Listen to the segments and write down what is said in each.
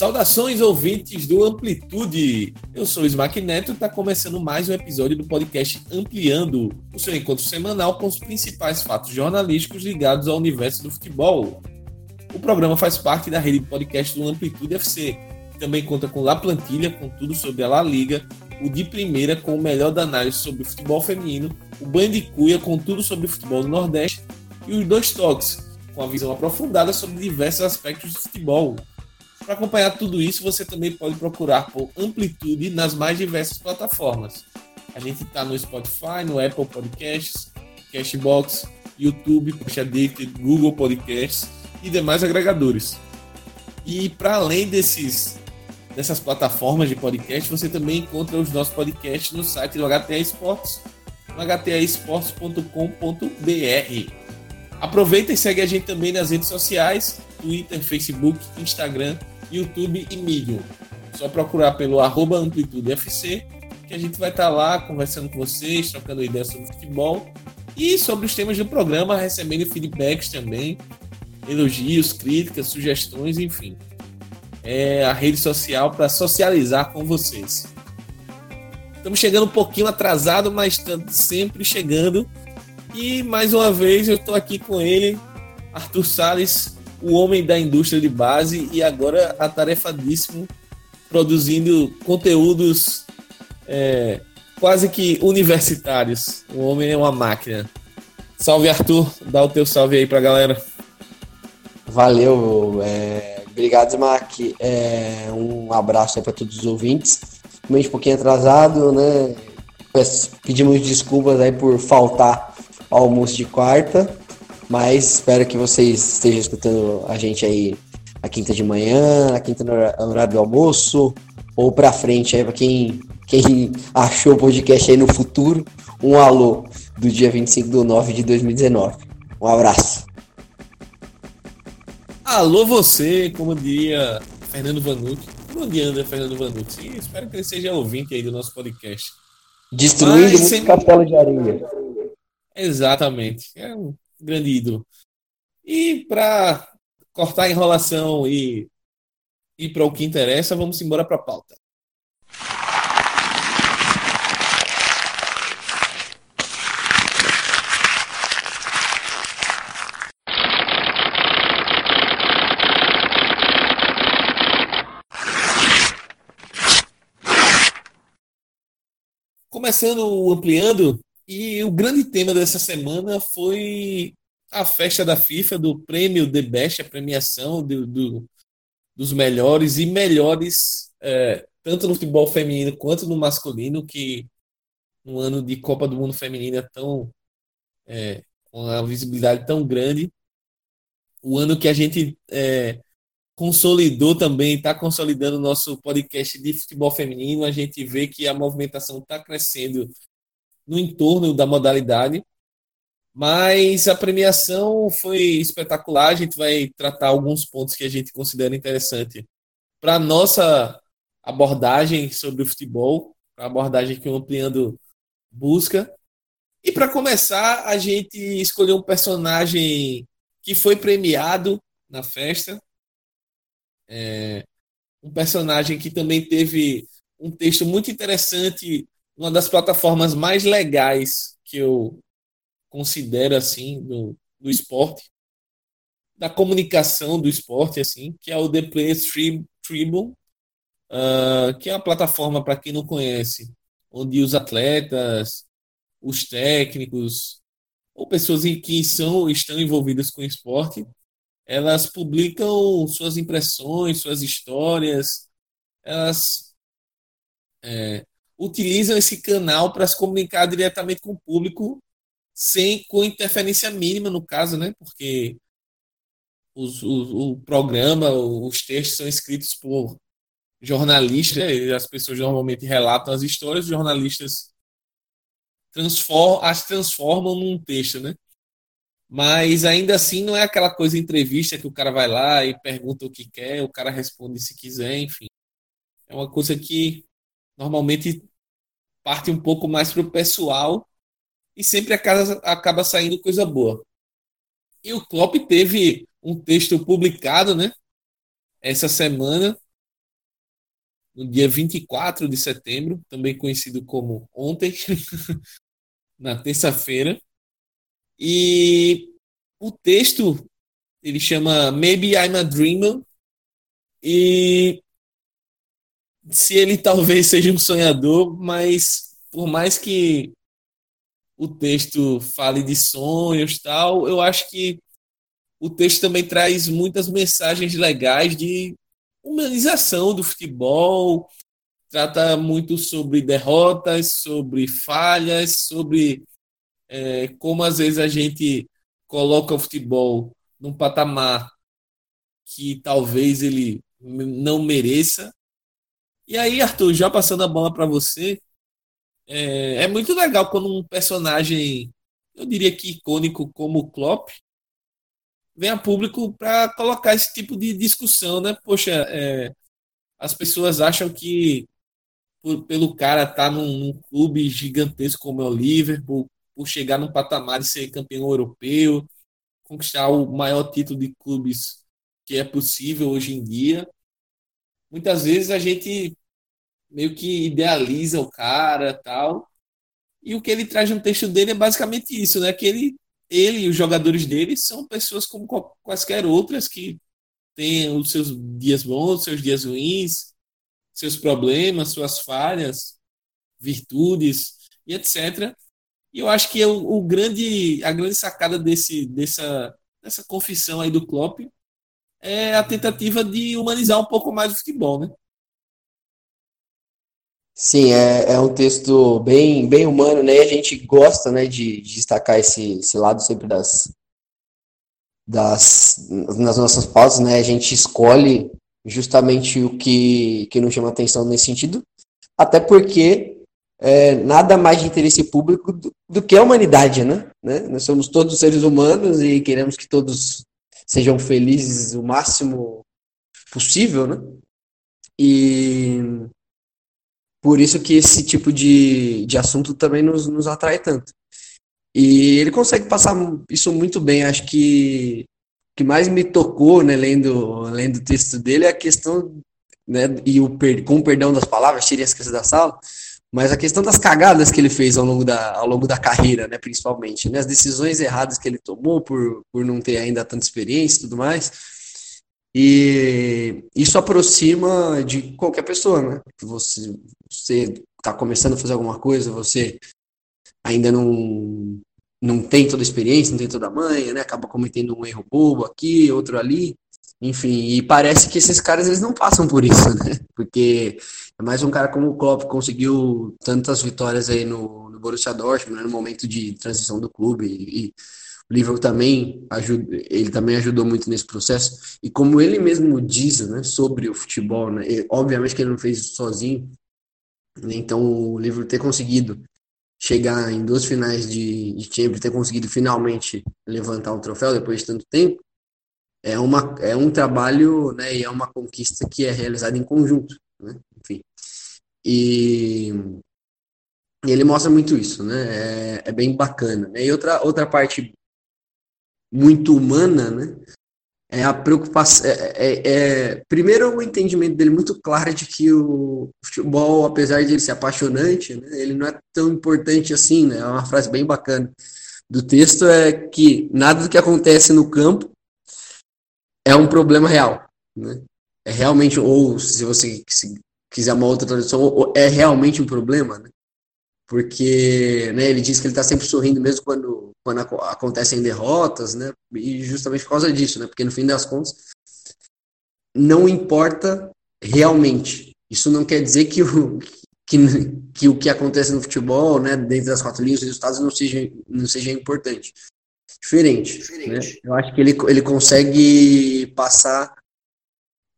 Saudações ouvintes do Amplitude. Eu sou o Smack Neto e está começando mais um episódio do podcast Ampliando, o seu encontro semanal com os principais fatos jornalísticos ligados ao universo do futebol. O programa faz parte da rede de podcast do Amplitude FC. Também conta com La Plantilha, com tudo sobre a La Liga, o de primeira com o melhor da análise sobre o futebol feminino, o Banho de com tudo sobre o futebol do Nordeste e os dois toques, com a visão aprofundada sobre diversos aspectos do futebol. Para acompanhar tudo isso, você também pode procurar por Amplitude nas mais diversas plataformas. A gente está no Spotify, no Apple Podcasts, Cashbox, YouTube, Post Addicted, Google Podcasts e demais agregadores. E para além desses dessas plataformas de podcast, você também encontra os nossos podcasts no site do HTA Esportes, no htaesportes.com.br. Aproveita e segue a gente também nas redes sociais, Twitter, Facebook, Instagram YouTube e Medium. Só procurar pelo arroba Amplitude FC, que a gente vai estar tá lá conversando com vocês, trocando ideias sobre futebol e sobre os temas do programa, recebendo feedbacks também, elogios, críticas, sugestões, enfim. É a rede social para socializar com vocês. Estamos chegando um pouquinho atrasado, mas estamos sempre chegando. E mais uma vez eu estou aqui com ele, Arthur Sales, o homem da indústria de base e agora atarefadíssimo produzindo conteúdos é, quase que universitários. O homem é uma máquina. Salve, Arthur. Dá o teu salve aí pra galera. Valeu. É... Obrigado, Smack. É... Um abraço aí para todos os ouvintes. Um pouquinho atrasado, né? Pedimos desculpas aí por faltar ao almoço de quarta. Mas espero que vocês estejam escutando a gente aí a quinta de manhã, a quinta no horário do almoço, ou pra frente aí pra quem, quem achou o podcast aí no futuro. Um alô do dia 25 de 9 de 2019. Um abraço. Alô você, como diria Fernando Vanucci. Como anda Fernando Vanucci? Espero que ele seja ouvinte aí do nosso podcast. Destruindo Mas, muito castelo de areia. Exatamente. É um grande ídolo. E para cortar a enrolação e ir para o que interessa, vamos embora para a pauta. Começando ampliando, e o grande tema dessa semana foi a festa da FIFA, do prêmio The Best, a premiação do, do dos melhores e melhores, é, tanto no futebol feminino quanto no masculino, que um ano de Copa do Mundo Feminina é tão. É, com uma visibilidade tão grande. O ano que a gente é, consolidou também, está consolidando o nosso podcast de futebol feminino. A gente vê que a movimentação está crescendo no entorno da modalidade. Mas a premiação foi espetacular. A gente vai tratar alguns pontos que a gente considera interessante para nossa abordagem sobre o futebol, a abordagem que o Ampliando busca. E para começar, a gente escolheu um personagem que foi premiado na festa. É, um personagem que também teve um texto muito interessante uma das plataformas mais legais que eu considero assim do, do esporte, da comunicação do esporte, assim, que é o The Players Tribune, uh, que é uma plataforma para quem não conhece, onde os atletas, os técnicos ou pessoas que são estão envolvidas com esporte, elas publicam suas impressões, suas histórias, elas é, utilizam esse canal para se comunicar diretamente com o público sem com interferência mínima no caso, né? Porque os, o, o programa, os textos são escritos por jornalistas, as pessoas normalmente relatam as histórias, os jornalistas transform, as transformam num texto, né? Mas ainda assim não é aquela coisa entrevista que o cara vai lá e pergunta o que quer, o cara responde se quiser, enfim. É uma coisa que normalmente parte um pouco mais para o pessoal e sempre acaba, acaba saindo coisa boa. E o Klopp teve um texto publicado, né, essa semana, no dia 24 de setembro, também conhecido como ontem, na terça-feira. E o texto ele chama Maybe I'm a Dreamer. E se ele talvez seja um sonhador, mas por mais que o texto fale de sonhos tal, eu acho que o texto também traz muitas mensagens legais de humanização do futebol, trata muito sobre derrotas, sobre falhas, sobre é, como às vezes a gente coloca o futebol num patamar que talvez ele não mereça. E aí, Arthur, já passando a bola para você, é, é, muito legal quando um personagem, eu diria que icônico como o Klopp, vem a público para colocar esse tipo de discussão, né? Poxa, é, as pessoas acham que por, pelo cara estar tá num, num, clube gigantesco como é o Liverpool, por chegar num patamar de ser campeão europeu, conquistar o maior título de clubes que é possível hoje em dia. Muitas vezes a gente meio que idealiza o cara tal. E o que ele traz no texto dele é basicamente isso, né? Que ele, ele e os jogadores dele são pessoas como quaisquer outras que têm os seus dias bons, seus dias ruins, seus problemas, suas falhas, virtudes e etc. E eu acho que é o, o, grande, a grande sacada desse, dessa, dessa confissão aí do Klopp é a tentativa de humanizar um pouco mais o futebol, né? Sim, é, é um texto bem, bem humano, né? A gente gosta, né, de, de destacar esse, esse lado sempre das, das nas nossas pautas, né? A gente escolhe justamente o que, que nos chama atenção nesse sentido, até porque é, nada mais de interesse público do, do, que a humanidade, né? né? Nós somos todos seres humanos e queremos que todos sejam felizes o máximo possível, né? E por isso que esse tipo de, de assunto também nos, nos atrai tanto. E ele consegue passar isso muito bem. Acho que o que mais me tocou, né, lendo, lendo o texto dele, é a questão, né, e o, com o perdão das palavras, tirem as crianças da sala, mas a questão das cagadas que ele fez ao longo da, ao longo da carreira, né, principalmente, né, as decisões erradas que ele tomou por, por não ter ainda tanta experiência e tudo mais, e isso aproxima de qualquer pessoa, né, você você está começando a fazer alguma coisa, você ainda não não tem toda a experiência, não tem toda a manha, né, acaba cometendo um erro bobo aqui, outro ali, enfim, e parece que esses caras eles não passam por isso, né? Porque é mais um cara como o Klopp conseguiu tantas vitórias aí no, no Borussia Dortmund, né, no momento de transição do clube e, e o Liverpool também ajuda, ele também ajudou muito nesse processo. E como ele mesmo diz, né, sobre o futebol, né, e, obviamente que ele não fez isso sozinho. Né, então o Liverpool ter conseguido chegar em duas finais de, de Champions, ter conseguido finalmente levantar o troféu depois de tanto tempo, é, uma, é um trabalho né, e é uma conquista que é realizada em conjunto. Né? Enfim. E, e, ele mostra muito isso, né? É, é, bem bacana. Né? E outra, outra parte muito humana, né? É a preocupação. É, é, é, primeiro, o entendimento dele muito claro de que o futebol, apesar de ele ser apaixonante, né, ele não é tão importante assim, né? É uma frase bem bacana do texto é que nada do que acontece no campo é um problema real, né? É realmente, ou se você quiser uma outra tradução, é realmente um problema, né? Porque né, ele diz que ele está sempre sorrindo mesmo quando, quando acontecem derrotas, né? E justamente por causa disso, né? Porque no fim das contas, não importa realmente. Isso não quer dizer que o que, que o que acontece no futebol, né, dentro das quatro linhas, os resultados não seja, não seja importante diferente. diferente. Né? Eu acho que ele, ele consegue passar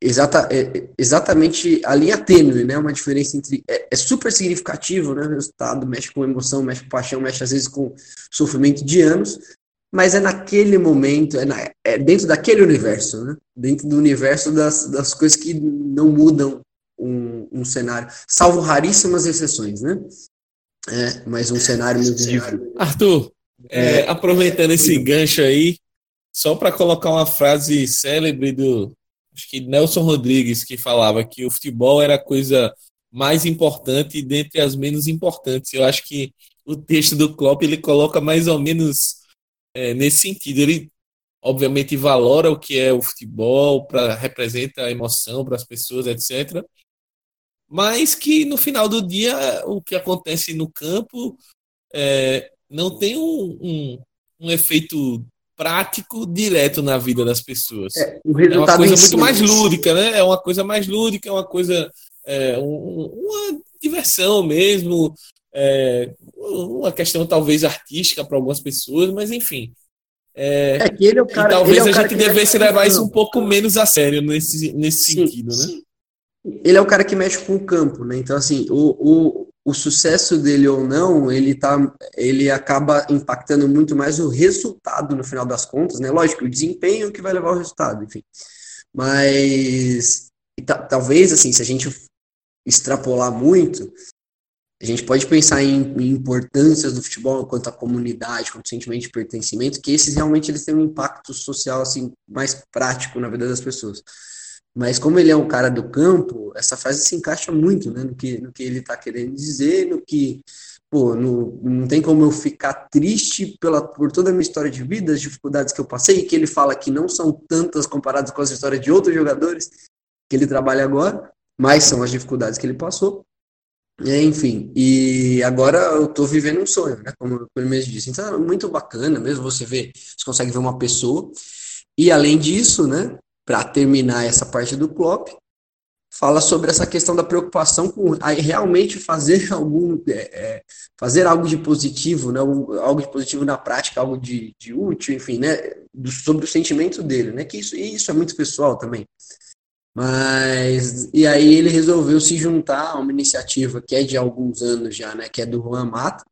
exata, é, exatamente a linha tênue, né? Uma diferença entre. É, é, super significativo, né? O resultado mexe com emoção, mexe com paixão, mexe às vezes com sofrimento de anos, mas é naquele momento, é, na, é dentro daquele universo, né? Dentro do universo das, das coisas que não mudam um, um cenário, salvo raríssimas exceções, né? É, mas um cenário muito difícil. Arthur, é, aproveitando esse gancho aí, só para colocar uma frase célebre do, acho que Nelson Rodrigues que falava que o futebol era a coisa mais importante dentre as menos importantes. Eu acho que o texto do Klopp ele coloca mais ou menos é, nesse sentido. Ele obviamente valora o que é o futebol, para representa a emoção para as pessoas, etc. Mas que no final do dia o que acontece no campo é, não tem um, um, um efeito prático direto na vida das pessoas. É, é uma coisa muito mais lúdica, né? É uma coisa mais lúdica, é uma coisa. É, um, uma diversão mesmo, é, uma questão talvez artística para algumas pessoas, mas enfim. É, é que ele é o cara, talvez é a gente devesse levar isso um pouco menos a sério nesse, nesse sim, sentido, né? Sim. Ele é o cara que mexe com o campo, né? Então, assim, o, o, o sucesso dele ou não, ele, tá, ele acaba impactando muito mais o resultado no final das contas, né? Lógico, o desempenho que vai levar ao resultado, enfim. Mas talvez, assim, se a gente extrapolar muito, a gente pode pensar em, em, importâncias do futebol quanto à comunidade, quanto ao sentimento de pertencimento, que esses realmente eles têm um impacto social assim mais prático na vida das pessoas. Mas como ele é um cara do campo, essa frase se encaixa muito né, no, que, no que ele está querendo dizer, no que, pô, no, não tem como eu ficar triste pela, por toda a minha história de vida, as dificuldades que eu passei, que ele fala que não são tantas comparadas com as histórias de outros jogadores que ele trabalha agora, mas são as dificuldades que ele passou. É, enfim, e agora eu estou vivendo um sonho, né? Como ele mesmo disse. Então é muito bacana mesmo você ver, você consegue ver uma pessoa. E além disso, né? Para terminar essa parte do Klopp, fala sobre essa questão da preocupação com realmente fazer algum é, é, fazer algo de positivo, né, algo de positivo na prática, algo de, de útil, enfim, né, do, sobre o sentimento dele, né, que isso, isso é muito pessoal também. Mas e aí ele resolveu se juntar a uma iniciativa que é de alguns anos já, né, que é do Juan Mata,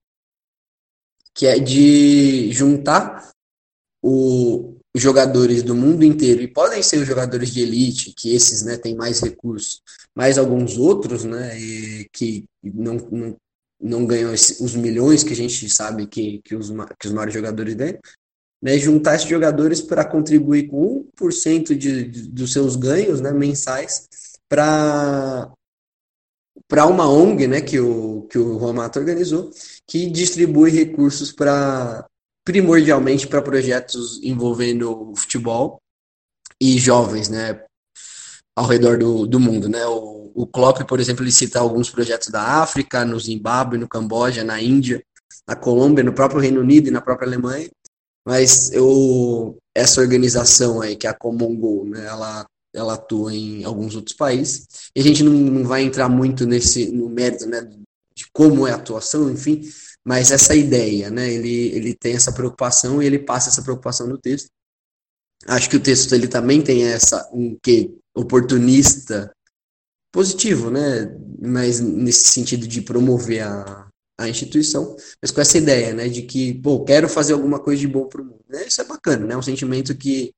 que é de juntar o, jogadores do mundo inteiro, e podem ser os jogadores de elite, que esses né, têm mais recursos, mas alguns outros né, que não, não, não ganham os milhões que a gente sabe que, que, os, que os maiores jogadores ganham, né, juntar esses jogadores para contribuir com 1% de, de, dos seus ganhos né, mensais para para uma ONG né, que o, que o Romato organizou, que distribui recursos para primordialmente para projetos envolvendo futebol e jovens, né, ao redor do, do mundo, né? O, o Klopp, por exemplo, ele cita alguns projetos da África, no Zimbábue, no Camboja, na Índia, na Colômbia, no próprio Reino Unido e na própria Alemanha. Mas eu, essa organização aí, que é a Common Goal, né, ela, ela atua em alguns outros países. E a gente não, não vai entrar muito nesse no mérito né, de como é a atuação, enfim, mas essa ideia, né? Ele, ele tem essa preocupação e ele passa essa preocupação no texto. Acho que o texto ele também tem essa um que oportunista positivo, né? Mas nesse sentido de promover a, a instituição, mas com essa ideia, né, de que, pô, quero fazer alguma coisa de bom para o mundo. Né? Isso é bacana, né? É um sentimento que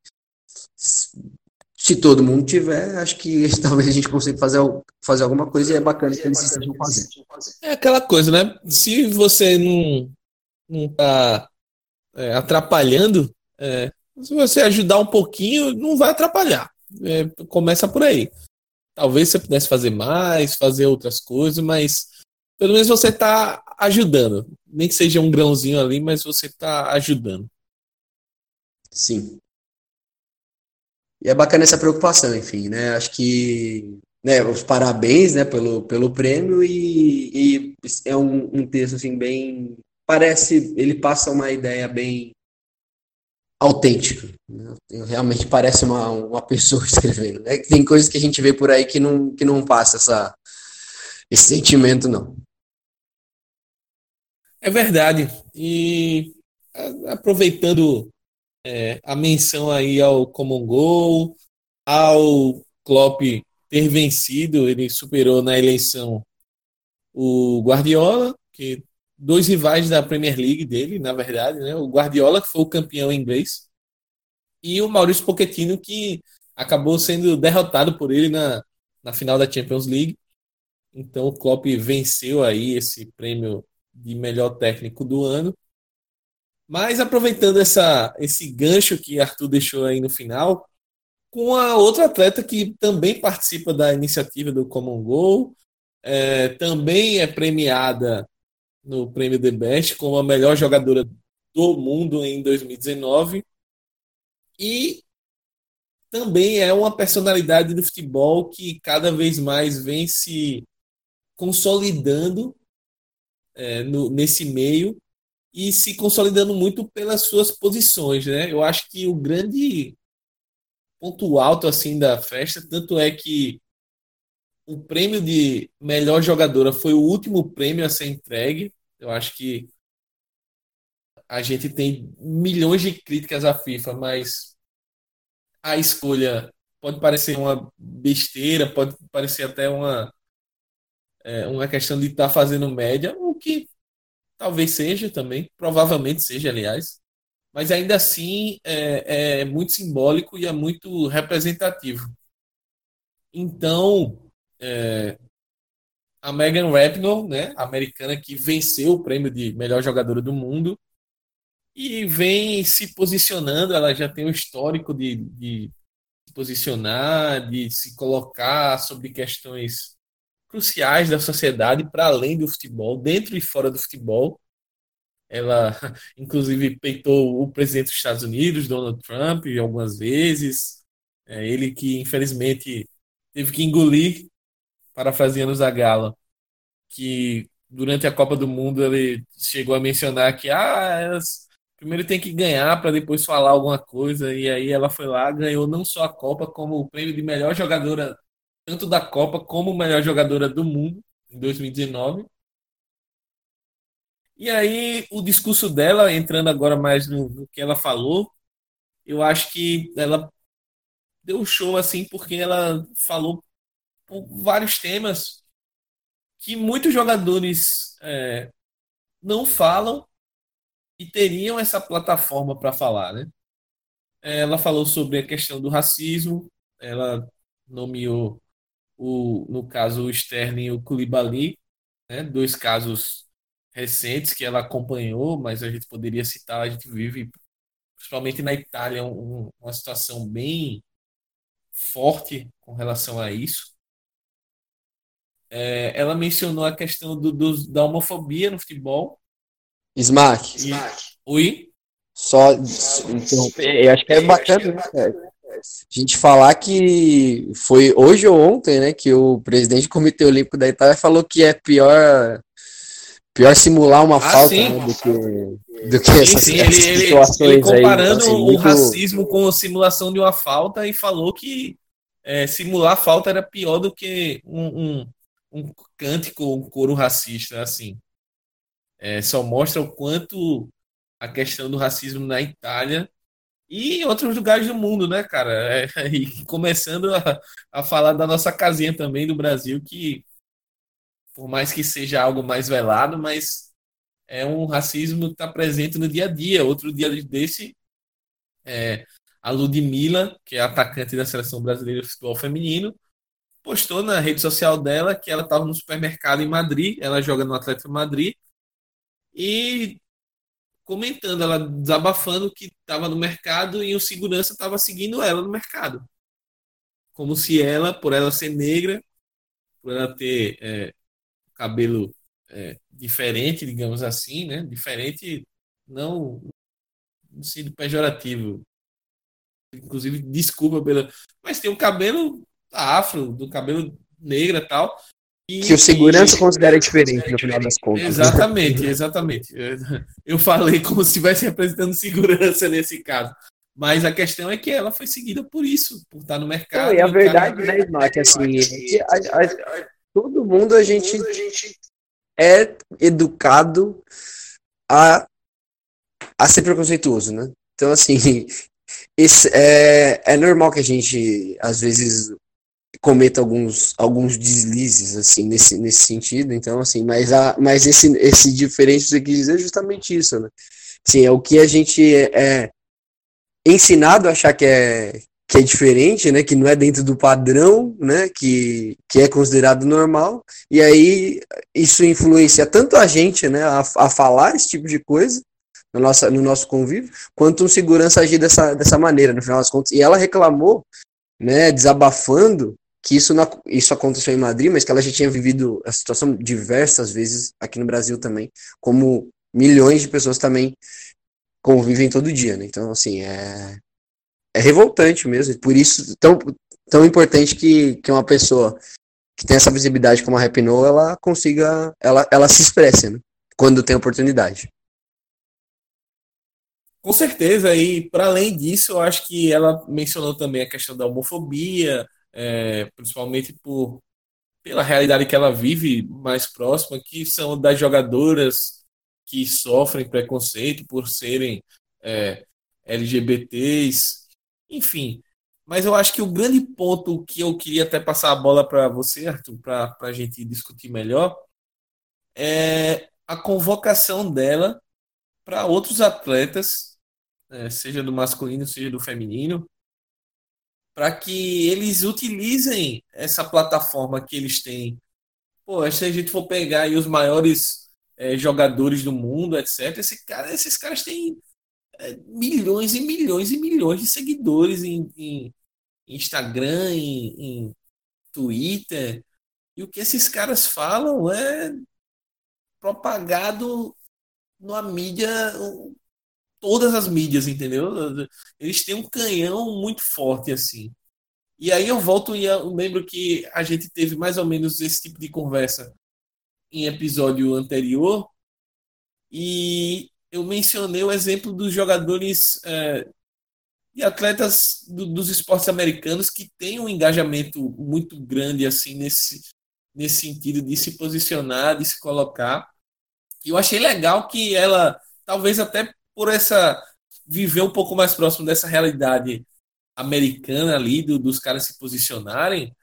se todo mundo tiver, acho que talvez a gente consiga fazer, fazer alguma coisa e é bacana que eles estejam fazendo. É aquela coisa, né? Se você não, não tá é, atrapalhando, é, se você ajudar um pouquinho, não vai atrapalhar. É, começa por aí. Talvez você pudesse fazer mais, fazer outras coisas, mas pelo menos você está ajudando. Nem que seja um grãozinho ali, mas você está ajudando. Sim. E é bacana essa preocupação, enfim, né? Acho que né, os parabéns né, pelo, pelo prêmio e, e é um, um, texto assim bem. Parece, ele passa uma ideia bem autêntica. Né? Realmente parece uma, uma pessoa escrevendo. Né? Tem coisas que a gente vê por aí que não, que não passa essa, esse sentimento, não. É verdade. E aproveitando é, a menção aí ao Common Goal, ao Klopp ter vencido, ele superou na eleição o Guardiola, que dois rivais da Premier League dele, na verdade, né? O Guardiola que foi o campeão inglês e o Maurício Pochettino que acabou sendo derrotado por ele na, na final da Champions League. Então o Klopp venceu aí esse prêmio de melhor técnico do ano mas aproveitando essa, esse gancho que Arthur deixou aí no final, com a outra atleta que também participa da iniciativa do Common Goal, é, também é premiada no Prêmio The Best como a melhor jogadora do mundo em 2019 e também é uma personalidade do futebol que cada vez mais vem se consolidando é, no, nesse meio e se consolidando muito pelas suas posições, né? Eu acho que o grande ponto alto assim da festa, tanto é que o prêmio de melhor jogadora foi o último prêmio a ser entregue. Eu acho que a gente tem milhões de críticas à FIFA, mas a escolha pode parecer uma besteira, pode parecer até uma é, uma questão de estar tá fazendo média, o que talvez seja também, provavelmente seja, aliás mas ainda assim é, é muito simbólico e é muito representativo. Então, é, a Megan Rapinoe, né, americana que venceu o prêmio de melhor jogadora do mundo e vem se posicionando, ela já tem um histórico de, de se posicionar, de se colocar sobre questões cruciais da sociedade para além do futebol, dentro e fora do futebol. Ela, inclusive, peitou o presidente dos Estados Unidos, Donald Trump, algumas vezes. É ele que, infelizmente, teve que engolir, parafraseando Zagallo, que durante a Copa do Mundo ele chegou a mencionar que ah, elas primeiro tem que ganhar para depois falar alguma coisa. E aí ela foi lá, ganhou não só a Copa, como o prêmio de melhor jogadora, tanto da Copa como melhor jogadora do mundo em 2019. E aí, o discurso dela, entrando agora mais no, no que ela falou, eu acho que ela deu show assim, porque ela falou por vários temas que muitos jogadores é, não falam e teriam essa plataforma para falar, né? Ela falou sobre a questão do racismo, ela nomeou o, no caso o Sterling e o Koulibaly, né? dois casos recentes que ela acompanhou, mas a gente poderia citar, a gente vive, principalmente na Itália, um, uma situação bem forte com relação a isso. É, ela mencionou a questão do, do, da homofobia no futebol. Smack. E... Oi? Só interromper, eu acho que é bacana, né, cara? A gente falar que foi hoje ou ontem, né, que o presidente do Comitê Olímpico da Itália falou que é pior Pior simular uma ah, falta né, do que, do que sim, essas, sim. Ele, ele, situações ele comparando aí, então, assim, muito... o racismo com a simulação de uma falta e falou que é, simular falta era pior do que um, um, um cântico, um coro racista, assim. É, só mostra o quanto a questão do racismo na Itália e outros lugares do mundo, né, cara? É, e começando a, a falar da nossa casinha também do Brasil, que por mais que seja algo mais velado, mas é um racismo que está presente no dia a dia. Outro dia desse, é, a Ludmilla, que é atacante da seleção brasileira de futebol feminino, postou na rede social dela que ela estava no supermercado em Madrid, ela joga no Atlético Madrid, e comentando, ela desabafando que estava no mercado e o segurança estava seguindo ela no mercado. Como se ela, por ela ser negra, por ela ter é, cabelo é, diferente, digamos assim, né? Diferente, não no sentido pejorativo. Inclusive, desculpa pela. Mas tem um cabelo afro, do cabelo negro e tal. Que o segurança considera diferente no final das contas. Exatamente, exatamente. Eu falei como se estivesse representando segurança nesse caso. Mas a questão é que ela foi seguida por isso, por estar no mercado. Não, e a verdade, né, Smack, assim, é a, a, todo mundo a gente, mundo a gente é educado a, a ser preconceituoso, né? Então, assim, esse, é, é normal que a gente, às vezes, cometa alguns, alguns deslizes, assim, nesse, nesse sentido. Então, assim, mas, a, mas esse, esse diferente você quis dizer é justamente isso, né? Sim, é o que a gente é, é ensinado a achar que é, que é diferente, né, que não é dentro do padrão, né, que, que é considerado normal, e aí isso influencia tanto a gente, né, a, a falar esse tipo de coisa no, nossa, no nosso convívio, quanto um segurança agir dessa, dessa maneira, no final das contas. E ela reclamou né, desabafando que isso, isso aconteceu em Madrid, mas que ela já tinha vivido a situação diversas vezes aqui no Brasil também, como milhões de pessoas também convivem todo dia, né? Então, assim, é, é revoltante mesmo, por isso tão, tão importante que, que uma pessoa que tem essa visibilidade como a Rapino, ela consiga, ela, ela se expresse, né? Quando tem oportunidade. Com certeza, e para além disso, eu acho que ela mencionou também a questão da homofobia, é, principalmente por pela realidade que ela vive mais próxima, que são das jogadoras que sofrem preconceito por serem é, LGBTs, enfim. Mas eu acho que o grande ponto que eu queria até passar a bola para você, Arthur, para a gente discutir melhor, é a convocação dela para outros atletas é, seja do masculino, seja do feminino, para que eles utilizem essa plataforma que eles têm. Pô, se a gente for pegar aí os maiores é, jogadores do mundo, etc., esse cara, esses caras têm é, milhões e milhões e milhões de seguidores em, em Instagram, em, em Twitter. E o que esses caras falam é propagado numa mídia todas as mídias, entendeu? Eles têm um canhão muito forte assim. E aí eu volto e eu lembro que a gente teve mais ou menos esse tipo de conversa em episódio anterior e eu mencionei o exemplo dos jogadores é, e atletas do, dos esportes americanos que têm um engajamento muito grande assim nesse nesse sentido de se posicionar, de se colocar. E eu achei legal que ela talvez até por essa viver um pouco mais próximo dessa realidade americana ali, do, dos caras se posicionarem,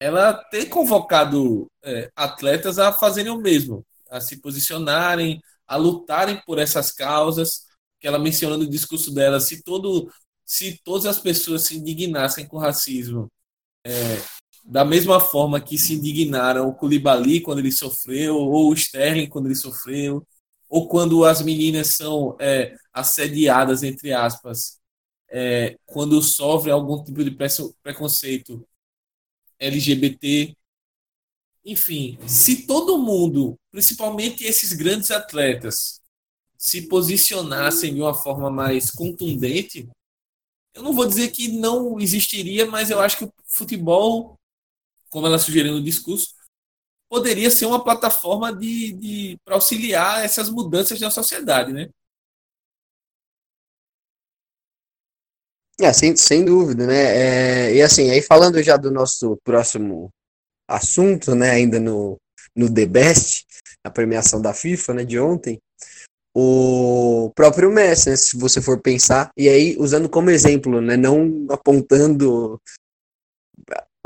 ela ter convocado é, atletas a fazerem o mesmo, a se posicionarem, a lutarem por essas causas, que ela mencionando no discurso dela, se todo se todas as pessoas se indignassem com o racismo, é, da mesma forma que se indignaram o Koulibaly quando ele sofreu, ou o Sterling quando ele sofreu, ou quando as meninas são é, assediadas, entre aspas, é, quando sofrem algum tipo de preconceito LGBT. Enfim, se todo mundo, principalmente esses grandes atletas, se posicionassem de uma forma mais contundente, eu não vou dizer que não existiria, mas eu acho que o futebol, como ela sugeriu no discurso, poderia ser uma plataforma de, de para auxiliar essas mudanças na sociedade, né? É, sem, sem dúvida, né? É, e assim, aí falando já do nosso próximo assunto, né? Ainda no, no The Best, a premiação da FIFA, né? De ontem, o próprio Messi, né, se você for pensar, e aí usando como exemplo, né? Não apontando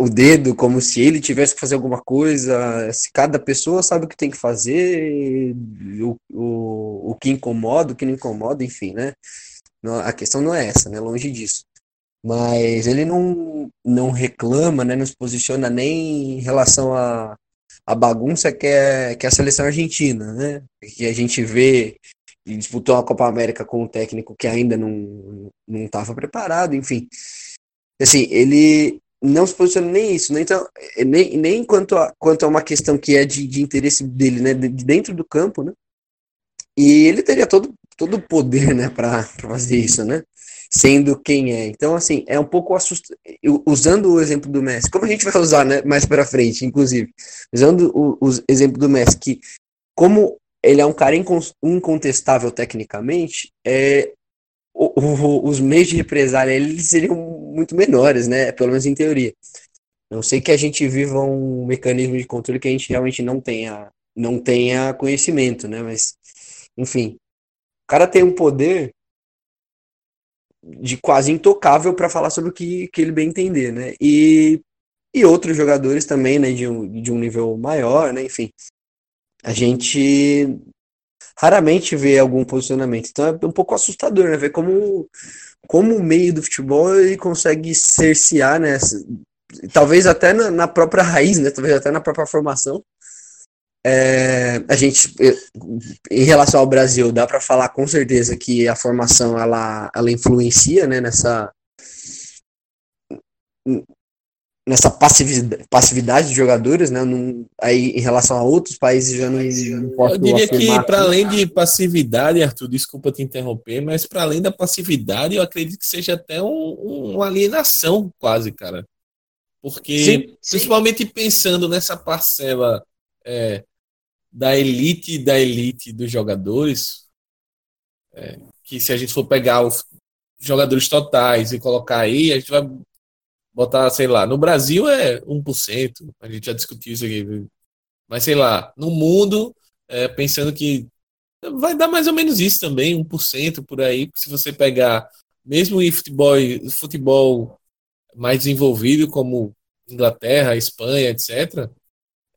o dedo como se ele tivesse que fazer alguma coisa, se cada pessoa sabe o que tem que fazer, o, o, o que incomoda, o que não incomoda, enfim, né? A questão não é essa, né? Longe disso. Mas ele não, não reclama, né? Não se posiciona nem em relação a, a bagunça que é, que é a seleção argentina, né? Que a gente vê e disputou a Copa América com um técnico que ainda não estava preparado, enfim. Assim, ele, não se posiciona nem isso, né? então, nem, nem quanto, a, quanto a uma questão que é de, de interesse dele, né? De, de dentro do campo, né? E ele teria todo, todo o poder, né, para fazer isso, né? Sendo quem é. Então, assim, é um pouco assustador. Usando o exemplo do Messi, como a gente vai usar, né, mais para frente, inclusive, usando o, o exemplo do Messi, que como ele é um cara incontestável tecnicamente, é, o, o, os meios de represália eles seriam muito menores, né? Pelo menos em teoria. Não sei que a gente viva um mecanismo de controle que a gente realmente não tenha, não tenha conhecimento, né? Mas, enfim, o cara tem um poder de quase intocável para falar sobre o que, que ele bem entender, né? E, e outros jogadores também, né? De um, de um nível maior, né? Enfim, a gente raramente vê algum posicionamento. Então é um pouco assustador, né? Ver como, como o meio do futebol ele consegue cercear, né? Talvez até na, na própria raiz, né? Talvez até na própria formação. É, a gente, em relação ao Brasil, dá para falar com certeza que a formação ela, ela influencia né, nessa, nessa passividade, passividade de jogadores, né? Aí em relação a outros países já não, não posso Eu diria que para além de passividade, Arthur, desculpa te interromper, mas para além da passividade, eu acredito que seja até um, um, uma alienação quase, cara. Porque sim, principalmente sim. pensando nessa parcela é, da elite da elite dos jogadores, é, que se a gente for pegar os jogadores totais e colocar aí, a gente vai botar, sei lá, no Brasil é 1%, a gente já discutiu isso aqui, mas sei lá, no mundo, é, pensando que vai dar mais ou menos isso também, 1% por aí, se você pegar, mesmo em futebol, futebol mais desenvolvido, como Inglaterra, Espanha, etc.,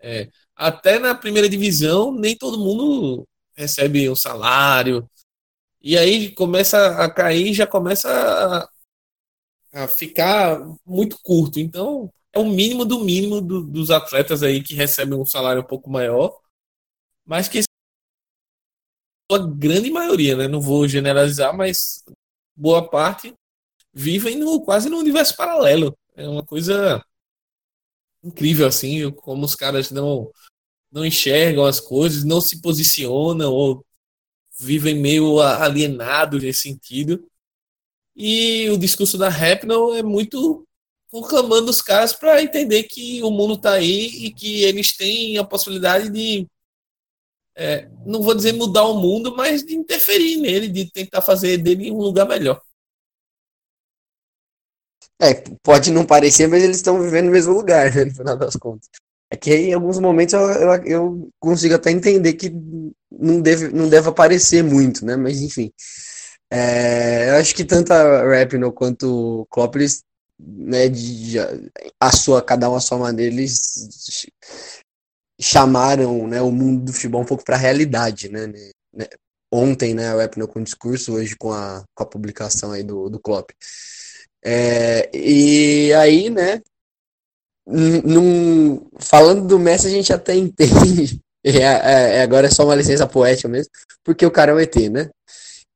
é, até na primeira divisão, nem todo mundo recebe um salário. E aí começa a cair, já começa a, ficar muito curto. Então, é o mínimo do mínimo do, dos atletas aí que recebem um salário um pouco maior, mas que a grande maioria, né? Não vou generalizar, mas boa parte vivem no, quase no universo paralelo. É uma coisa incrível assim, como os caras não não enxergam as coisas, não se posicionam ou vivem meio alienados nesse sentido. E o discurso da Rapnell é muito conclamando os caras para entender que o mundo está aí e que eles têm a possibilidade de, é, não vou dizer mudar o mundo, mas de interferir nele, de tentar fazer dele um lugar melhor. É, pode não parecer, mas eles estão vivendo no mesmo lugar, né, no final das contas. É que em alguns momentos eu, eu, eu, consigo até entender que não deve, não deve aparecer muito, né? Mas enfim. É, eu acho que tanto a Rapino quanto o Klopp, eles, né, de, a sua, cada um a sua maneira, eles chamaram né, o mundo do futebol um pouco para a realidade, né, né? Ontem, né, a Rapino com o discurso, hoje com a, com a publicação aí do, do Klopp. É, e aí, né, num, falando do Messi, a gente até entende. É, é, agora é só uma licença poética mesmo, porque o cara é um ET, né?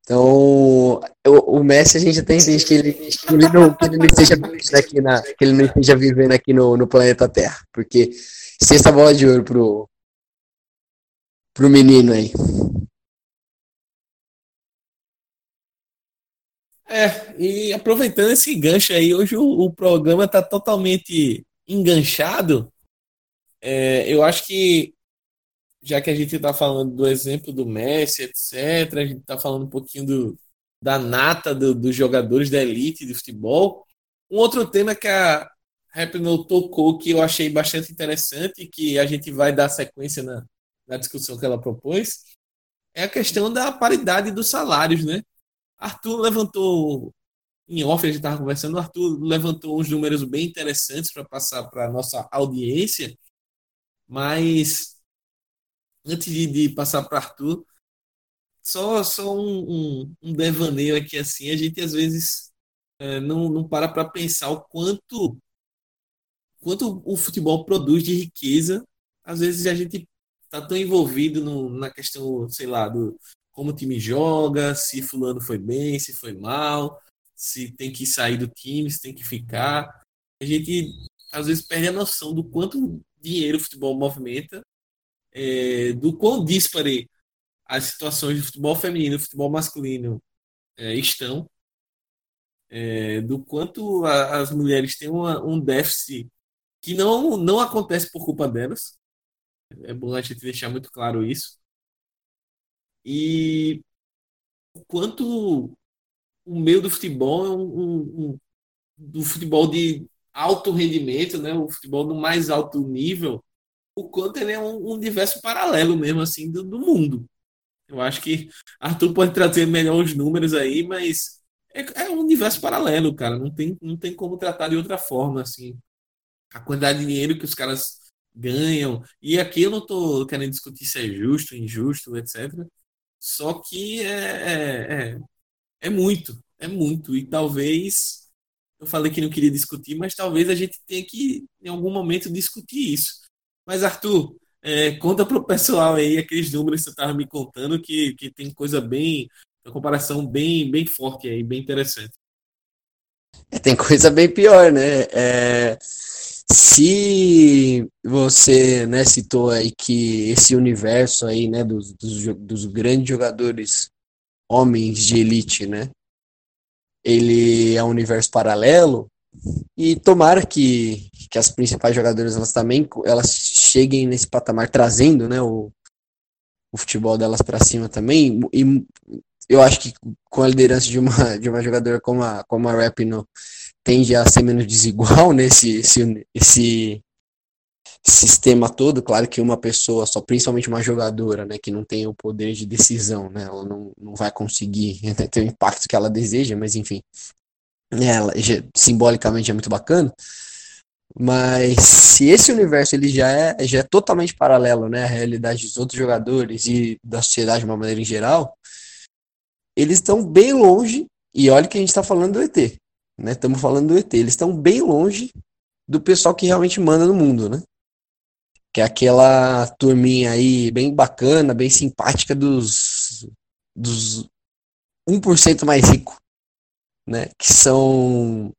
Então, o, o Messi a gente até entende que ele, que ele, não, que ele não esteja aqui, na, que ele não esteja vivendo aqui no, no planeta Terra. Porque sexta bola de ouro pro, pro menino aí. É, e aproveitando esse gancho aí, hoje o, o programa está totalmente enganchado. É, eu acho que já que a gente está falando do exemplo do Messi, etc., a gente está falando um pouquinho do, da nata do, dos jogadores da elite de futebol. Um outro tema que a Rapnell tocou que eu achei bastante interessante que a gente vai dar sequência na, na discussão que ela propôs é a questão da paridade dos salários, né? Arthur levantou em off, a gente estava conversando, Arthur levantou uns números bem interessantes para passar para a nossa audiência, mas antes de, de passar para Arthur, só, só um, um, um, devaneio aqui assim, a gente às vezes é, não, não para para pensar o quanto, quanto o futebol produz de riqueza. Às vezes a gente está tão envolvido no, na questão, sei lá, do como o time joga, se fulano foi bem, se foi mal, se tem que sair do time, se tem que ficar. A gente às vezes perde a noção do quanto dinheiro o futebol movimenta é, do quão dispare as situações de futebol feminino e futebol masculino é, estão, é, do quanto a, as mulheres têm uma, um déficit que não, não acontece por culpa delas. É bom a gente deixar muito claro isso. E o quanto o meio do futebol é um, um, um do futebol de alto rendimento, né? o futebol do mais alto nível, o quanto ele é um, universo paralelo mesmo, assim, do, do, mundo. Eu acho que Arthur pode trazer melhor os números aí, mas é, é, um universo paralelo, cara. Não tem, não tem como tratar de outra forma, assim. A quantidade de dinheiro que os caras ganham. E aqui eu não tô querendo discutir se é justo, injusto, etc. Só que é, é, é, é muito, é muito. E talvez eu falei que não queria discutir, mas talvez a gente tenha que, em algum momento, discutir isso. Mas, Arthur, é, conta para o pessoal aí aqueles números que você estava me contando, que, que tem coisa bem, uma comparação bem, bem forte aí, bem interessante. É, tem coisa bem pior, né? É, Se você né, citou aí que esse universo aí, né, dos, dos, dos grandes jogadores homens de elite, né, ele é um universo paralelo e tomara que, que as principais jogadoras elas também elas cheguem nesse patamar trazendo, né, o, o futebol delas para cima também. E eu acho que com a liderança de uma de uma jogadora como a como a Rapino tende a ser menos desigual nesse esse, esse sistema todo, claro que uma pessoa só, principalmente uma jogadora, né, que não tem o poder de decisão, né, ela não, não vai conseguir ter o impacto que ela deseja, mas enfim, ela simbolicamente é muito bacana, mas se esse universo ele já é, já é totalmente paralelo, né, à realidade dos outros jogadores e da sociedade de uma maneira em geral, eles estão bem longe, e olha que a gente está falando do ET, né, estamos falando do ET, eles estão bem longe do pessoal que realmente manda no mundo, né? que é aquela turminha aí bem bacana, bem simpática dos, dos 1% mais rico, né? Que são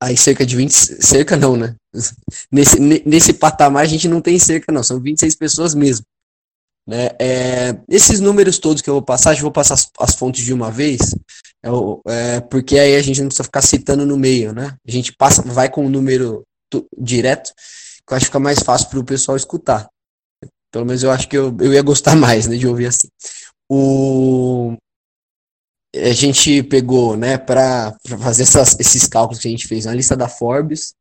aí cerca de 20, cerca não, né? Nesse, nesse patamar a gente não tem cerca não, são 26 pessoas mesmo. Né? É, esses números todos que eu vou passar, eu vou passar as, as fontes de uma vez, é, é, porque aí a gente não precisa ficar citando no meio, né? A gente passa, vai com o número direto que eu acho que fica mais fácil para o pessoal escutar. Pelo menos eu acho que eu, eu ia gostar mais né, de ouvir assim. O, a gente pegou, né, para fazer essas, esses cálculos que a gente fez na lista da Forbes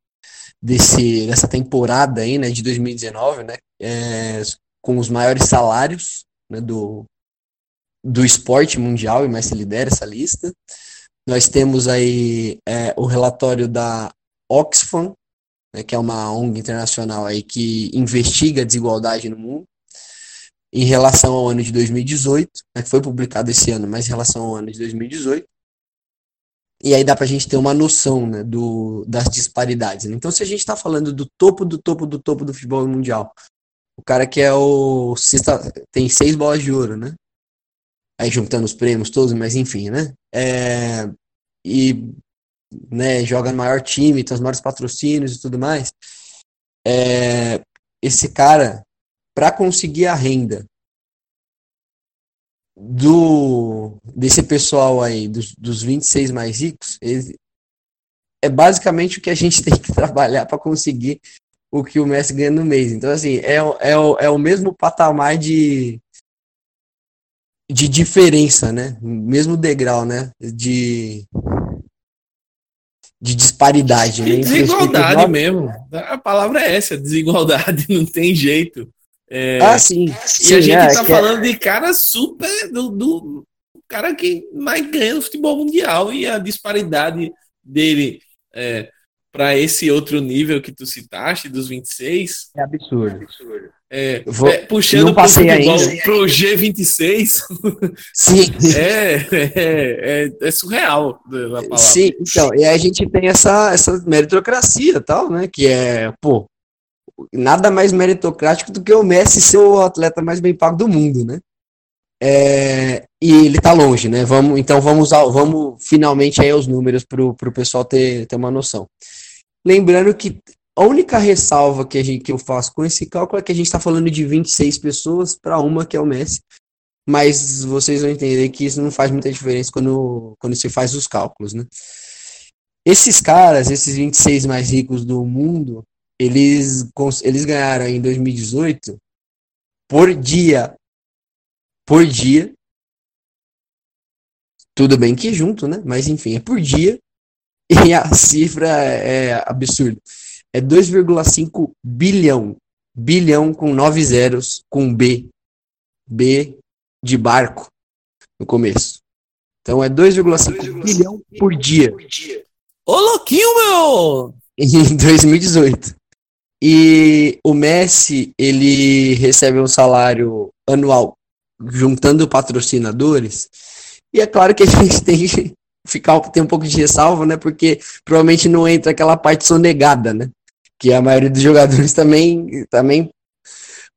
desse, dessa temporada aí, né, de 2019, né, é, com os maiores salários né, do, do esporte mundial, e mais se lidera essa lista. Nós temos aí é, o relatório da Oxfam, né, que é uma ONG internacional aí que investiga a desigualdade no mundo, em relação ao ano de 2018, né, que foi publicado esse ano, mas em relação ao ano de 2018. E aí dá para a gente ter uma noção né, do, das disparidades. Então, se a gente está falando do topo, do topo, do topo do futebol mundial, o cara que é o sexta, tem seis bolas de ouro, né? Aí juntando os prêmios todos, mas enfim, né? É, e né, joga no maior time, tem os maiores patrocínios e tudo mais. É, esse cara, para conseguir a renda do desse pessoal aí, dos, dos 26 mais ricos, ele, é basicamente o que a gente tem que trabalhar para conseguir o que o Messi ganha no mês. Então, assim, é, é, é o mesmo patamar de, de diferença, né? Mesmo degrau, né? De, de disparidade. Né? Desigualdade mesmo. A palavra é essa, desigualdade, não tem jeito. É, ah, sim. E sim, a gente é, tá falando é... de cara super do, do cara que mais ganha no futebol mundial e a disparidade dele é, para esse outro nível que tu citaste, dos 26. É absurdo. É absurdo. É, Vou, é, puxando para o G26. Sim. É, é, é, é, surreal a palavra. Sim, então, e a gente tem essa, essa meritocracia tal, né? Que é, pô, nada mais meritocrático do que o Messi ser o atleta mais bem pago do mundo, né? É, e ele tá longe, né? Vamos, então vamos, vamos finalmente aí os números para o pessoal ter, ter uma noção. Lembrando que a única ressalva que, a gente, que eu faço com esse cálculo é que a gente está falando de 26 pessoas para uma que é o Messi. Mas vocês vão entender que isso não faz muita diferença quando, quando se faz os cálculos, né? Esses caras, esses 26 mais ricos do mundo, eles, eles ganharam em 2018 por dia. Por dia. Tudo bem que junto, né? Mas enfim, é por dia. E a cifra é absurda é 2,5 bilhão. Bilhão com nove zeros, com B. B de barco no começo. Então é 2,5 bilhão por dia. Ô, louquinho, meu! Em 2018. E o Messi, ele recebe um salário anual juntando patrocinadores. E é claro que a gente tem que ficar tem um pouco de ressalva, né? Porque provavelmente não entra aquela parte sonegada, né? que a maioria dos jogadores também, também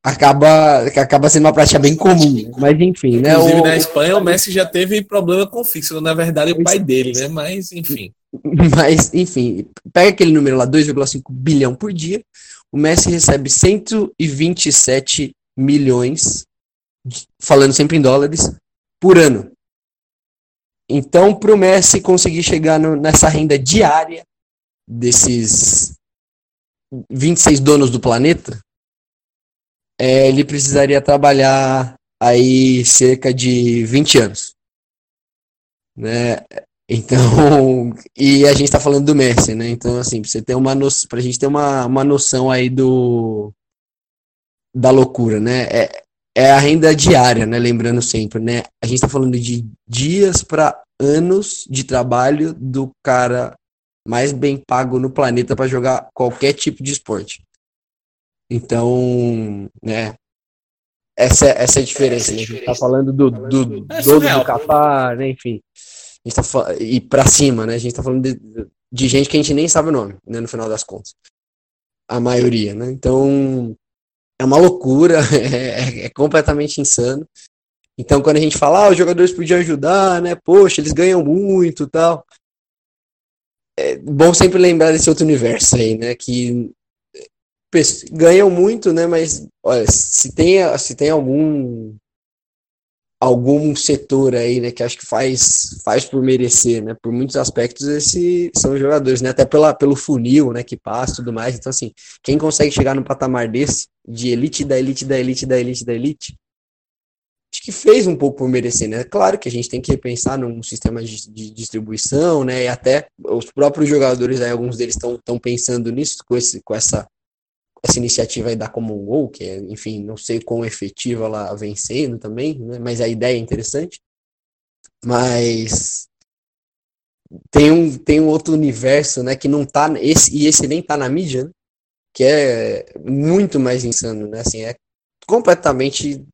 acaba, acaba sendo uma prática bem comum. Mas enfim, né? Inclusive, o... na Espanha, o Messi já teve problema com o fixo. Na verdade, o pai dele, né? Mas, enfim. Mas, enfim, pega aquele número lá, 2,5 bilhão por dia. O Messi recebe 127 milhões, falando sempre em dólares, por ano. Então, para o Messi conseguir chegar no, nessa renda diária desses 26 donos do planeta, é, ele precisaria trabalhar aí cerca de 20 anos. Né? Então, e a gente está falando do Messi, né? Então, assim, pra você ter uma noção, pra gente ter uma, uma noção aí do da loucura, né? É, é a renda diária, né? Lembrando sempre, né? A gente está falando de dias para anos de trabalho do cara mais bem pago no planeta para jogar qualquer tipo de esporte. Então, né? Essa, essa é a diferença. Né? A gente tá falando do, do, do é dono do Qatar, né? enfim. Tá, e para cima, né? A gente tá falando de, de gente que a gente nem sabe o nome, né? No final das contas. A maioria, né? Então, é uma loucura, é, é, completamente insano. Então, quando a gente fala, ah, os jogadores podiam ajudar, né? Poxa, eles ganham muito tal. É bom sempre lembrar desse outro universo aí, né? Que ganham muito, né? Mas olha, se tem, se tem algum algum setor aí, né, que acho que faz faz por merecer, né? Por muitos aspectos esse são jogadores, né? Até pela, pelo funil, né, que passa tudo mais. Então assim, quem consegue chegar no patamar desse de elite da elite da elite da elite da elite, acho que fez um pouco por merecer, né? Claro que a gente tem que repensar num sistema de, de distribuição, né? E até os próprios jogadores, aí, alguns deles estão pensando nisso com esse com essa essa iniciativa aí da Common Goal, que é, enfim, não sei quão efetiva ela vem sendo também, né? mas a ideia é interessante. Mas tem um, tem um outro universo, né, que não tá, esse, e esse nem tá na mídia, né? que é muito mais insano, né, assim, é completamente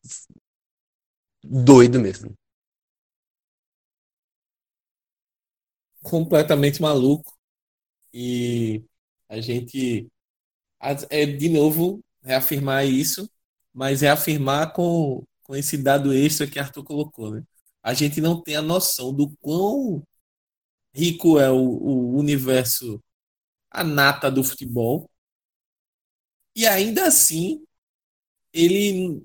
doido mesmo. Completamente maluco. E a gente é de novo reafirmar isso, mas reafirmar com, com esse dado extra que Arthur colocou. Né? A gente não tem a noção do quão rico é o, o universo, a nata do futebol, e ainda assim ele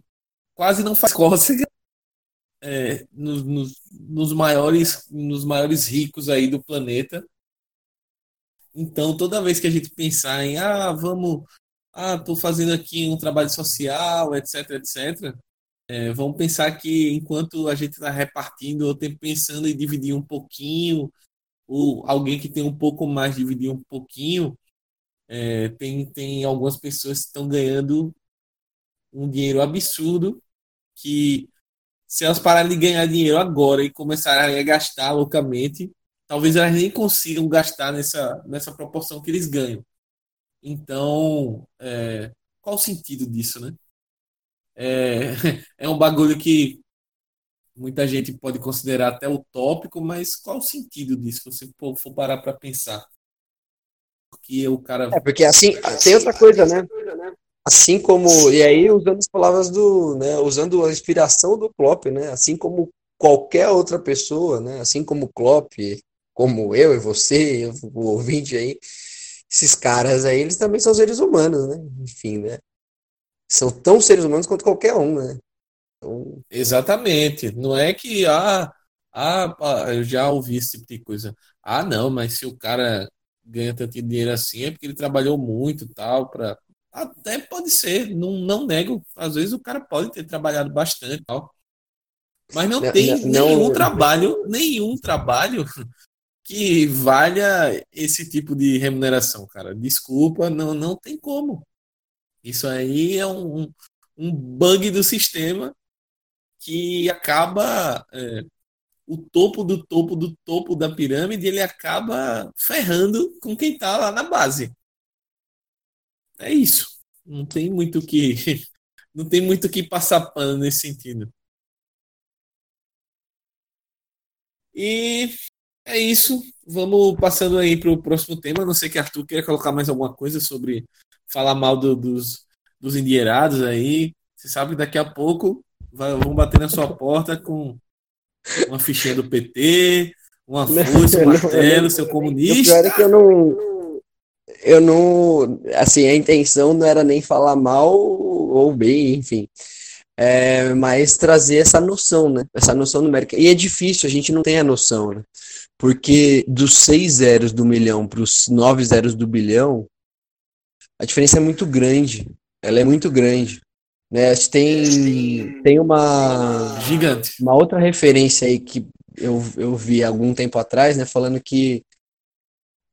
quase não faz cócega é, nos, nos, nos, maiores nos maiores ricos aí do planeta então, toda vez que a gente pensar em, ah, vamos, ah, estou fazendo aqui um trabalho social, etc, etc, é, vamos pensar que enquanto a gente está repartindo, eu tenho pensando em dividir um pouquinho, ou alguém que tem um pouco mais dividir um pouquinho, é, tem, tem algumas pessoas que estão ganhando um dinheiro absurdo que se elas pararem de ganhar dinheiro agora e começarem a gastar loucamente, talvez elas nem consigam gastar nessa, nessa proporção que eles ganham. Então, é, qual o sentido disso, né? É, é um bagulho que muita gente pode considerar até utópico, mas qual o sentido disso, se você for parar para pensar? Porque o cara. É, porque assim, tem outra coisa, né? Assim como. E aí, usando as palavras do. Né, usando a inspiração do Klopp, né? Assim como qualquer outra pessoa, né? Assim como Klopp, como eu e você, o ouvinte aí, esses caras aí, eles também são seres humanos, né? Enfim, né? São tão seres humanos quanto qualquer um, né? Então... Exatamente. Não é que, ah, ah, ah, eu já ouvi esse tipo de coisa. Ah, não, mas se o cara ganha tanto dinheiro assim é porque ele trabalhou muito tal, para até pode ser, não, não nego. Às vezes o cara pode ter trabalhado bastante tal. Mas não, não tem não, nenhum não... trabalho, nenhum trabalho que valha esse tipo de remuneração, cara. Desculpa, não, não tem como. Isso aí é um, um bug do sistema que acaba é, o topo do topo do topo da pirâmide, ele acaba ferrando com quem está lá na base. É isso. Não tem muito que não tem muito que passar pano nesse sentido. E é isso. Vamos passando aí para o próximo tema. Não sei que Arthur queira colocar mais alguma coisa sobre falar mal do, dos, dos endinheirados aí. Você sabe que daqui a pouco vai, vão bater na sua porta com uma fichinha do PT, uma foice, um martelo, seu comunista. O pior é que eu não. Eu não. Assim, a intenção não era nem falar mal ou bem, enfim. É, mas trazer essa noção, né? Essa noção numérica. E é difícil, a gente não tem a noção, né? Porque dos seis zeros do milhão para os nove zeros do bilhão, a diferença é muito grande. Ela é muito grande. Né? Tem, tem uma. Gigante. Uma outra referência aí que eu, eu vi algum tempo atrás, né? Falando que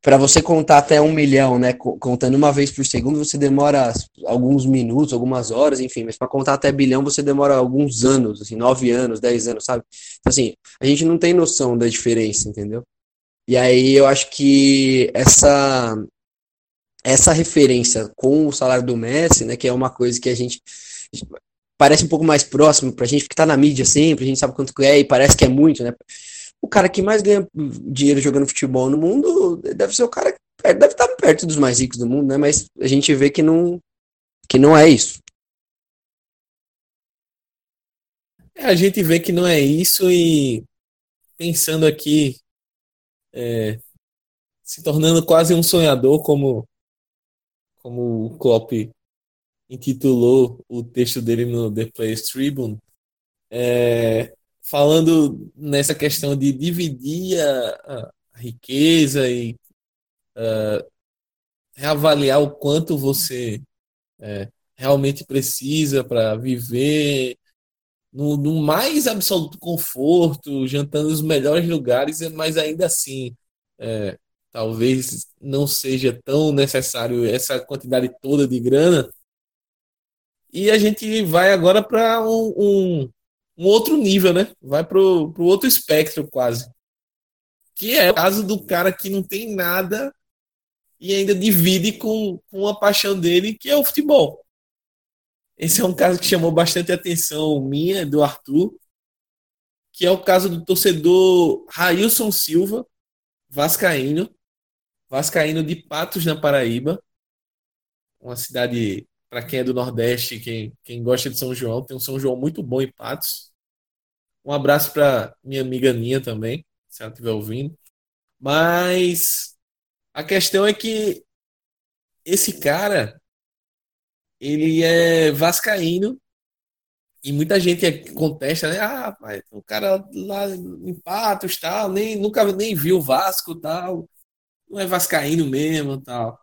para você contar até um milhão, né? Contando uma vez por segundo, você demora alguns minutos, algumas horas, enfim. Mas para contar até bilhão, você demora alguns anos, assim, nove anos, dez anos, sabe? Então, assim, a gente não tem noção da diferença, entendeu? E aí eu acho que essa essa referência com o salário do Messi, né? Que é uma coisa que a gente parece um pouco mais próximo pra gente, porque tá na mídia sempre, a gente sabe quanto é e parece que é muito, né? Cara que mais ganha dinheiro jogando futebol no mundo deve ser o cara que deve estar perto dos mais ricos do mundo, né? Mas a gente vê que não, que não é isso. É, a gente vê que não é isso e pensando aqui, é, se tornando quase um sonhador, como, como o Klopp intitulou o texto dele no The Players Tribune, é, falando nessa questão de dividir a, a riqueza e uh, reavaliar o quanto você é, realmente precisa para viver no, no, mais absoluto conforto, jantando nos melhores lugares, mas ainda assim, é, talvez não seja tão necessário essa quantidade toda de grana. E a gente vai agora para um, um, um outro nível, né? Vai pro, pro outro espectro quase. Que é o caso do cara que não tem nada e ainda divide com, com a paixão dele, que é o futebol. Esse é um caso que chamou bastante atenção minha, do Arthur, que é o caso do torcedor Railson Silva, vascaíno, vascaíno de Patos, na Paraíba, uma cidade para quem é do Nordeste, quem, quem gosta de São João, tem um São João muito bom em Patos. Um abraço para minha amiga Ninha também, se ela estiver ouvindo. Mas a questão é que esse cara, ele é vascaíno e muita gente contesta, né? Ah, o cara lá em Patos, tal, nem, nunca nem viu o Vasco, tal. Não é vascaíno mesmo, tal.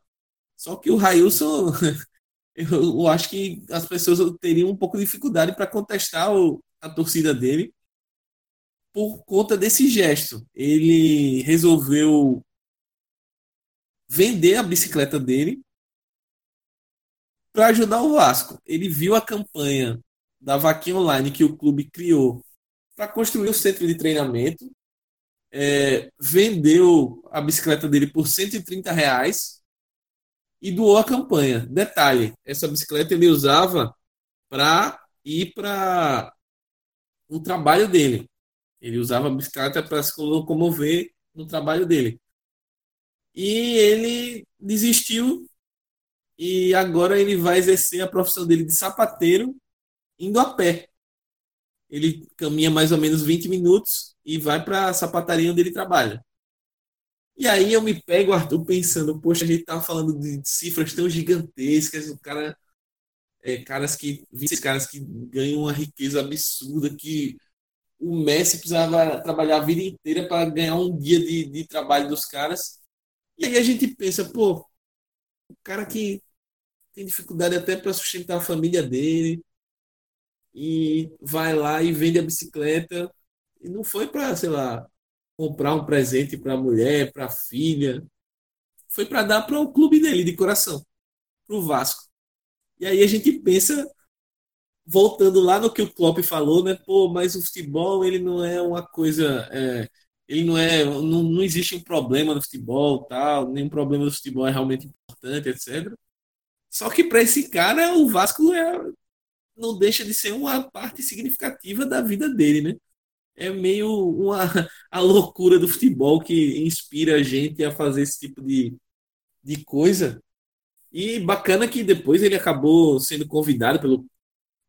Só que o Railson eu, acho que as pessoas teriam um pouco de dificuldade para contestar o, a torcida dele por conta desse gesto. Ele resolveu vender a bicicleta dele para ajudar o Vasco. Ele viu a campanha da vaquinha online que o clube criou para construir o centro de treinamento, é, vendeu a bicicleta dele por 130 reais e doou a campanha. Detalhe: essa bicicleta ele usava para ir para o trabalho dele. Ele usava a bicicleta para se locomover no trabalho dele. E ele desistiu e agora ele vai exercer a profissão dele de sapateiro indo a pé. Ele caminha mais ou menos 20 minutos e vai para a sapataria onde ele trabalha. E aí eu me pego, Arthur, pensando, poxa, a gente tava falando de cifras tão gigantescas, o cara. É, caras que. caras que ganham uma riqueza absurda, que o Messi precisava trabalhar a vida inteira para ganhar um dia de, de trabalho dos caras. E aí a gente pensa, pô, o cara que tem dificuldade até para sustentar a família dele e vai lá e vende a bicicleta e não foi para, sei lá, comprar um presente para a mulher, para a filha. Foi para dar para o clube dele, de coração, para o Vasco. E aí a gente pensa, voltando lá no que o Klopp falou, né? Pô, mas o futebol, ele não é uma coisa. É, ele não é. Não, não existe um problema no futebol, tal, nenhum problema do futebol é realmente importante, etc. Só que para esse cara, o Vasco é, não deixa de ser uma parte significativa da vida dele, né? É meio uma, a loucura do futebol que inspira a gente a fazer esse tipo de, de coisa. E bacana que depois ele acabou sendo convidado pelo,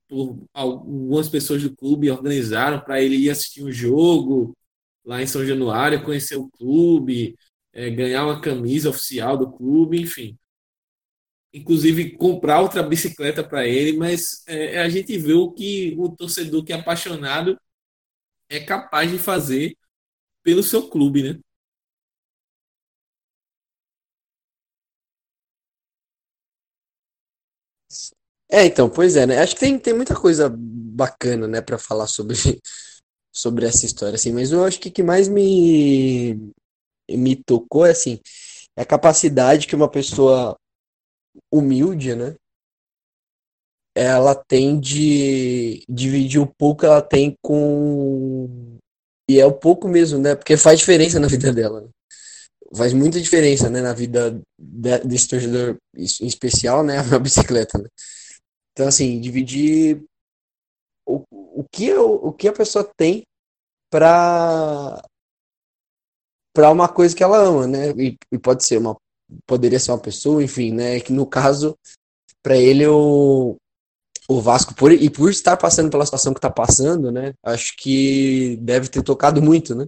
por algumas pessoas do clube organizaram para ele ir assistir um jogo lá em São Januário, conhecer o clube, é, ganhar uma camisa oficial do clube, enfim. Inclusive comprar outra bicicleta para ele, mas é, a gente vê o que o torcedor que é apaixonado é capaz de fazer pelo seu clube, né? É, então, pois é, né? Acho que tem, tem muita coisa bacana, né, para falar sobre, sobre essa história, assim, mas eu acho que o que mais me, me tocou é, assim, é a capacidade que uma pessoa humilde, né, ela tem de dividir o pouco que ela tem com. E é o pouco mesmo, né? Porque faz diferença na vida dela. Né? Faz muita diferença, né? Na vida desse torcedor em especial, né? A bicicleta, né? Então, assim, dividir o, o, que, o, o que a pessoa tem para para uma coisa que ela ama, né? E, e, pode ser uma poderia ser uma pessoa, enfim, né? Que no caso para ele o, o Vasco por e por estar passando pela situação que está passando, né? Acho que deve ter tocado muito, né?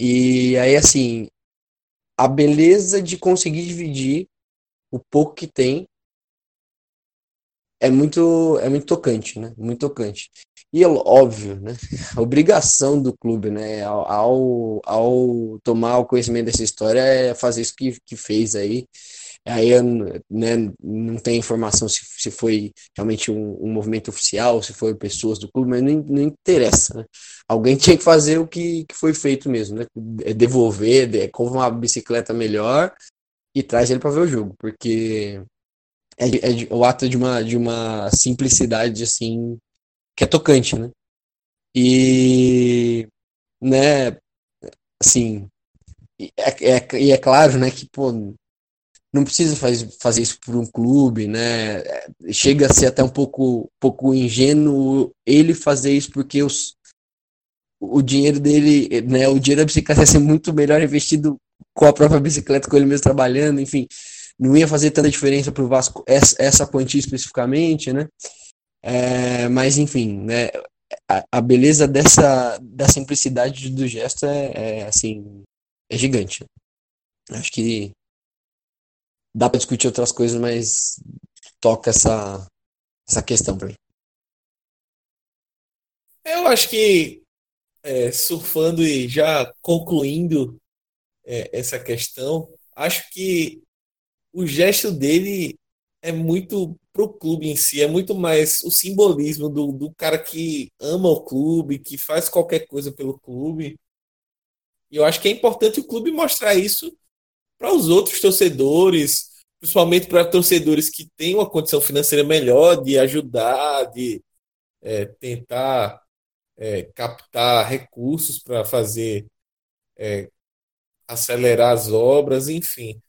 E aí assim, a beleza de conseguir dividir o pouco que tem é muito é muito tocante, né? Muito tocante. E é óbvio, né? A obrigação do clube, né? Ao, ao tomar o conhecimento dessa história é fazer isso que, que fez aí. Aí né, não tem informação se, se foi realmente um, um, movimento oficial, se foi pessoas do clube, mas não, não interessa. Né? Alguém tinha que fazer o que, que foi feito mesmo, né? É devolver, é, compra uma bicicleta melhor e traz ele para ver o jogo, porque é, é o ato de uma, de uma simplicidade assim que é tocante, né? E, né, assim, é, é, e é claro, né, que, pô, não precisa faz, fazer isso por um clube, né? Chega a ser até um pouco, pouco ingênuo ele fazer isso porque os, o dinheiro dele, né, o dinheiro da bicicleta ia ser muito melhor investido com a própria bicicleta, com ele mesmo trabalhando, enfim, não ia fazer tanta diferença para o Vasco essa, essa quantia especificamente, né? É, mas enfim, né? A, a, beleza dessa da simplicidade do gesto é, é assim é gigante. Acho que dá para discutir outras coisas, mas toca essa essa questão para mim. Eu acho que é, surfando e já concluindo é, essa questão, acho que o gesto dele é muito pro clube em si, é muito mais o simbolismo do, do cara que ama o clube, que faz qualquer coisa pelo clube. E eu acho que é importante o clube mostrar isso para os outros torcedores, principalmente para torcedores que têm uma condição financeira melhor de ajudar, de é, tentar é, captar recursos para fazer é, acelerar as obras, enfim.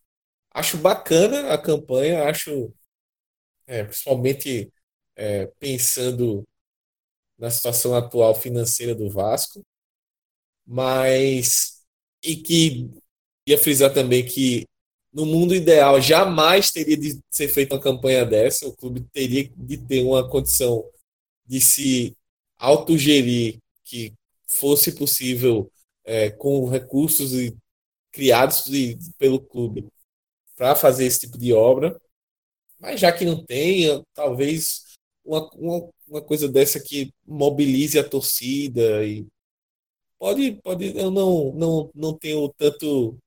Acho bacana a campanha, acho, é, principalmente é, pensando na situação atual financeira do Vasco, mas e que ia frisar também que no mundo ideal jamais teria de ser feita uma campanha dessa, o clube teria de ter uma condição de se autogerir que fosse possível é, com recursos criados de, pelo clube para fazer esse tipo de obra. Mas já que não tem, talvez uma, uma, uma, coisa dessa que mobilize a torcida e pode, pode eu não, não, não tenho tanto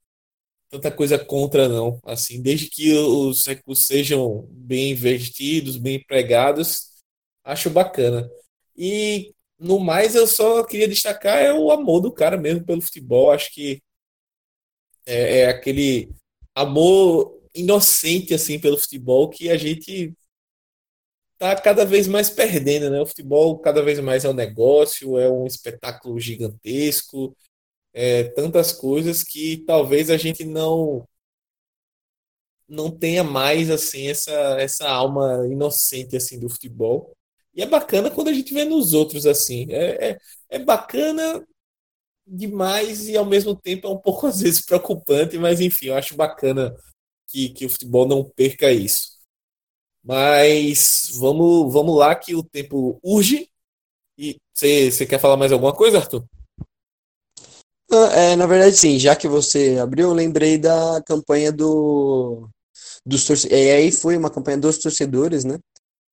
tanta coisa contra não, assim, desde que os recursos sejam bem investidos, bem empregados, acho bacana. E no mais eu só queria destacar é o amor do cara mesmo pelo futebol, acho que é, é aquele amor inocente assim pelo futebol que a gente tá cada vez mais perdendo, né? O futebol cada vez mais é um negócio, é um espetáculo gigantesco, é, tantas coisas que talvez a gente não não tenha mais assim essa essa alma inocente assim do futebol. E é bacana quando a gente vê nos outros assim. É, é, é bacana demais e ao mesmo tempo é um pouco às vezes preocupante, mas enfim, eu acho bacana que, que o futebol não perca isso. Mas vamos, vamos lá que o tempo urge. E você quer falar mais alguma coisa, Arthur? É, na verdade, sim. Já que você abriu, eu lembrei da campanha do dos torcedores. E aí foi uma campanha dos torcedores, né?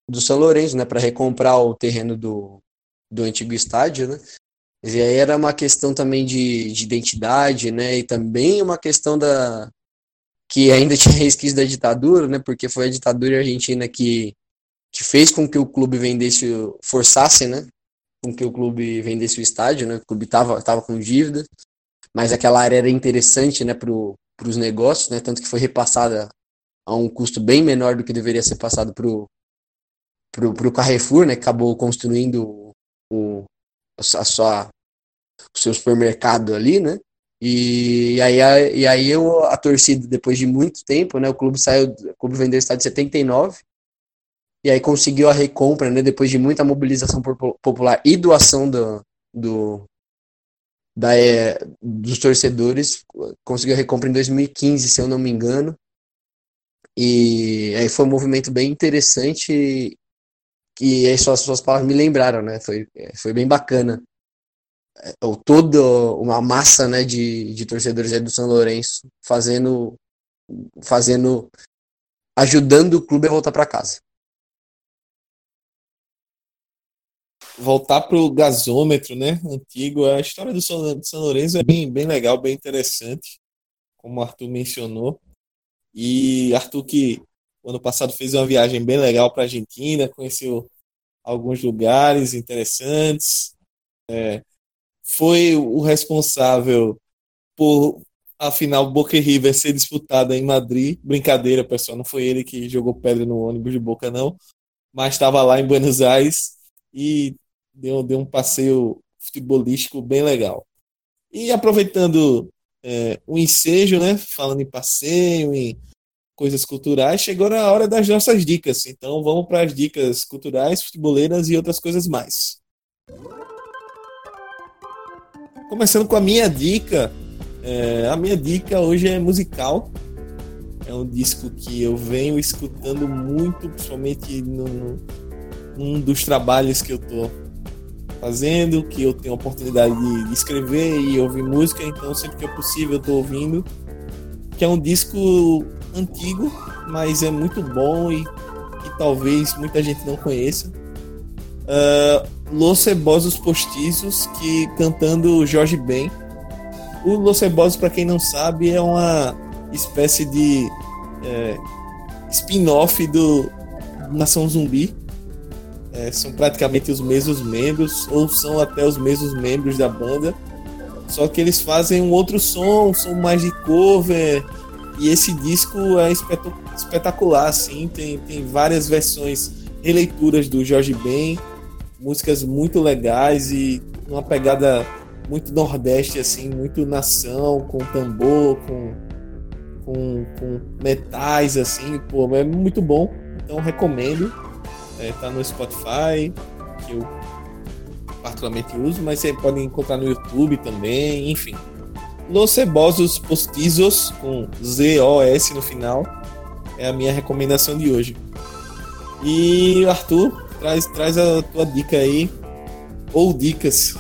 Do São Lourenço, né? Para recomprar o terreno do, do antigo estádio, né? E aí era uma questão também de, de identidade, né? E também uma questão da, que ainda tinha resquício da ditadura, né? Porque foi a ditadura argentina que, que fez com que o clube vendesse, forçasse, né? Com que o clube vendesse o estádio, né? O clube tava, tava com dívida, mas aquela área era interessante, né? Para os negócios, né? Tanto que foi repassada a um custo bem menor do que deveria ser passado para o Carrefour, né? Que acabou construindo o, a sua, o seu supermercado ali, né? E, aí, a, e aí eu, a torcida, depois de muito tempo, né, o clube saiu, o clube vendeu o estádio em 79, e aí conseguiu a recompra, né, depois de muita mobilização popular e doação do, do, da, é, dos torcedores, conseguiu a recompra em 2015, se eu não me engano, e aí foi um movimento bem interessante que aí suas, suas palavras me lembraram, né, foi, foi bem bacana ou toda uma massa né, de, de torcedores do São Lourenço fazendo, fazendo, ajudando o clube a voltar para casa. Voltar para o gasômetro, né, antigo, a história do São, Lourenço é bem, bem legal, bem interessante, como o Arthur mencionou. E Arthur que ano passado fez uma viagem bem legal para a Argentina, conheceu alguns lugares interessantes, é, foi o responsável por a final Boca e River ser disputada em Madrid. Brincadeira, pessoal, não foi ele que jogou pedra no ônibus de Boca, não. Mas estava lá em Buenos Aires e deu, deu um passeio futebolístico bem legal. E aproveitando é, o ensejo, né? Falando em passeio, em coisas culturais, chegou a hora das nossas dicas. Então vamos para as dicas culturais, futeboleiras e outras coisas mais. Começando com a minha dica. É, a minha dica hoje é musical. É um disco que eu venho escutando muito, principalmente no, num dos trabalhos que eu tô fazendo, que eu tenho a oportunidade de, escrever e ouvir música, então sempre que é possível eu tô ouvindo. Que é um disco antigo, mas é muito bom e que talvez muita gente não conheça. Uh, Los Cebosos Postizos, que cantando Jorge Ben. O Los Cebosos, para quem não sabe, é uma espécie de é, spin-off do Nação Zumbi. É, são praticamente os mesmos membros, ou são até os mesmos membros da banda. Só que eles fazem um outro som, um som mais de cover. E esse disco é espetacular, assim. Tem, tem várias versões, releituras do Jorge Ben músicas muito legais e uma pegada muito nordeste, assim, muito nação, com tambor, com, com, com metais, assim, pô, é muito bom. Então recomendo. É, tá no Spotify, que eu particularmente uso, mas você pode encontrar no YouTube também, enfim. Los Cebosos Postizos, com Z-O-S no final, é a minha recomendação de hoje. E Arthur, Traz, traz a tua dica aí. Ou dicas.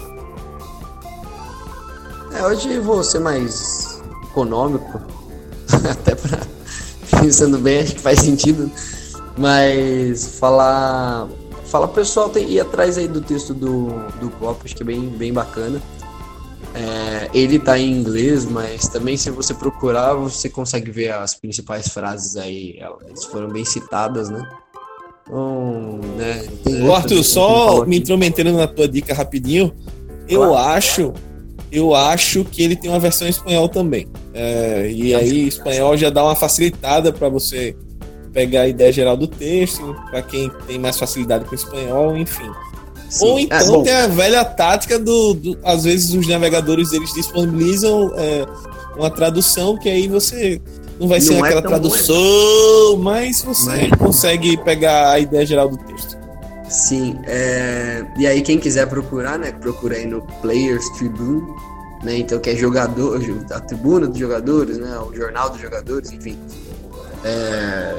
É, hoje vou ser mais econômico. Até pra. Pensando bem, acho que faz sentido. Mas falar. Fala pessoal, tem, ir atrás aí do texto do, do Pop, acho que é bem, bem bacana. É, ele tá em inglês, mas também se você procurar, você consegue ver as principais frases aí. Elas foram bem citadas, né? Um, né, Arthur, só me intrometendo na tua dica rapidinho, eu claro. acho, eu acho que ele tem uma versão em espanhol também. É, e aí espanhol já dá uma facilitada para você pegar a ideia geral do texto, para quem tem mais facilidade com espanhol, enfim. Sim. Ou então é, tem a velha tática do, do, Às vezes os navegadores eles disponibilizam é, uma tradução que aí você não vai ser não é aquela tradução, mas você mas... consegue pegar a ideia geral do texto. Sim, é... e aí quem quiser procurar, né, procura aí no Players Tribune, né, então que é jogador, a tribuna dos jogadores, né, o jornal dos jogadores, enfim. É...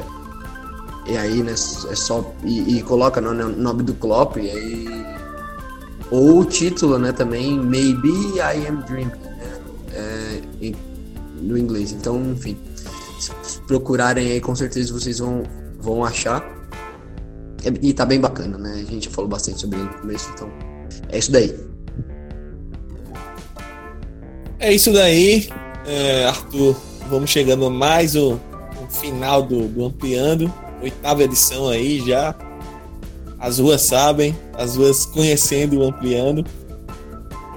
E aí, né, é só. E, e coloca no nome do Klopp, e aí. Ou o título, né, também, Maybe I Am Dreaming, né? É, em, no inglês. Então, enfim. Se procurarem aí, com certeza vocês vão, vão achar. É, e tá bem bacana, né? A gente já falou bastante sobre ele no começo, então. É isso daí. É isso daí, é, Arthur. Vamos chegando a mais o, o final do, do Ampliando oitava edição aí já. As ruas sabem, as ruas conhecendo o Ampliando.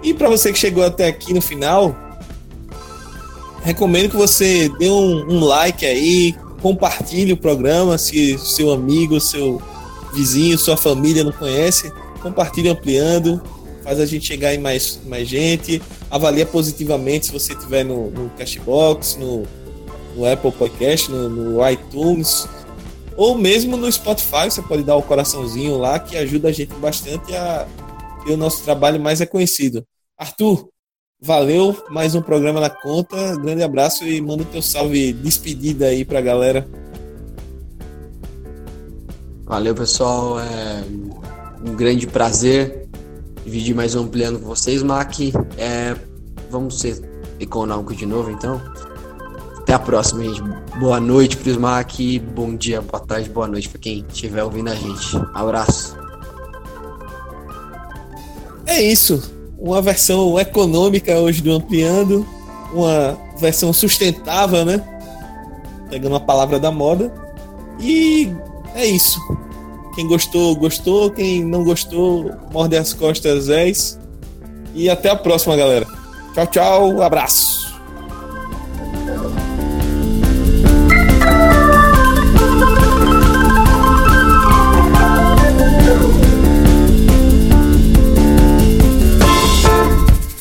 E para você que chegou até aqui no final, recomendo que você dê um, um like aí, compartilhe o programa se seu amigo, seu vizinho, sua família não conhece, compartilhe ampliando, faz a gente chegar em mais, mais gente, avalia positivamente se você estiver no, no Cashbox, no, no Apple Podcast, no, no iTunes, ou mesmo no Spotify, você pode dar o um coraçãozinho lá, que ajuda a gente bastante a ter o nosso trabalho mais reconhecido. Arthur, valeu, mais um programa na conta. Grande abraço e manda o teu salve despedida aí pra galera. Valeu, pessoal. É um grande prazer dividir mais um ampliando com vocês, Mac. É, vamos ser econômico de novo, então. Até a próxima, gente. Boa noite, Prismac. Bom dia, boa tarde, boa noite para quem estiver ouvindo a gente. Abraço. É isso. Uma versão econômica hoje do Ampliando. Uma versão sustentável, né? Pegando a palavra da moda. E é isso. Quem gostou, gostou. Quem não gostou, morde as costas, és. E até a próxima, galera. Tchau, tchau. Abraço.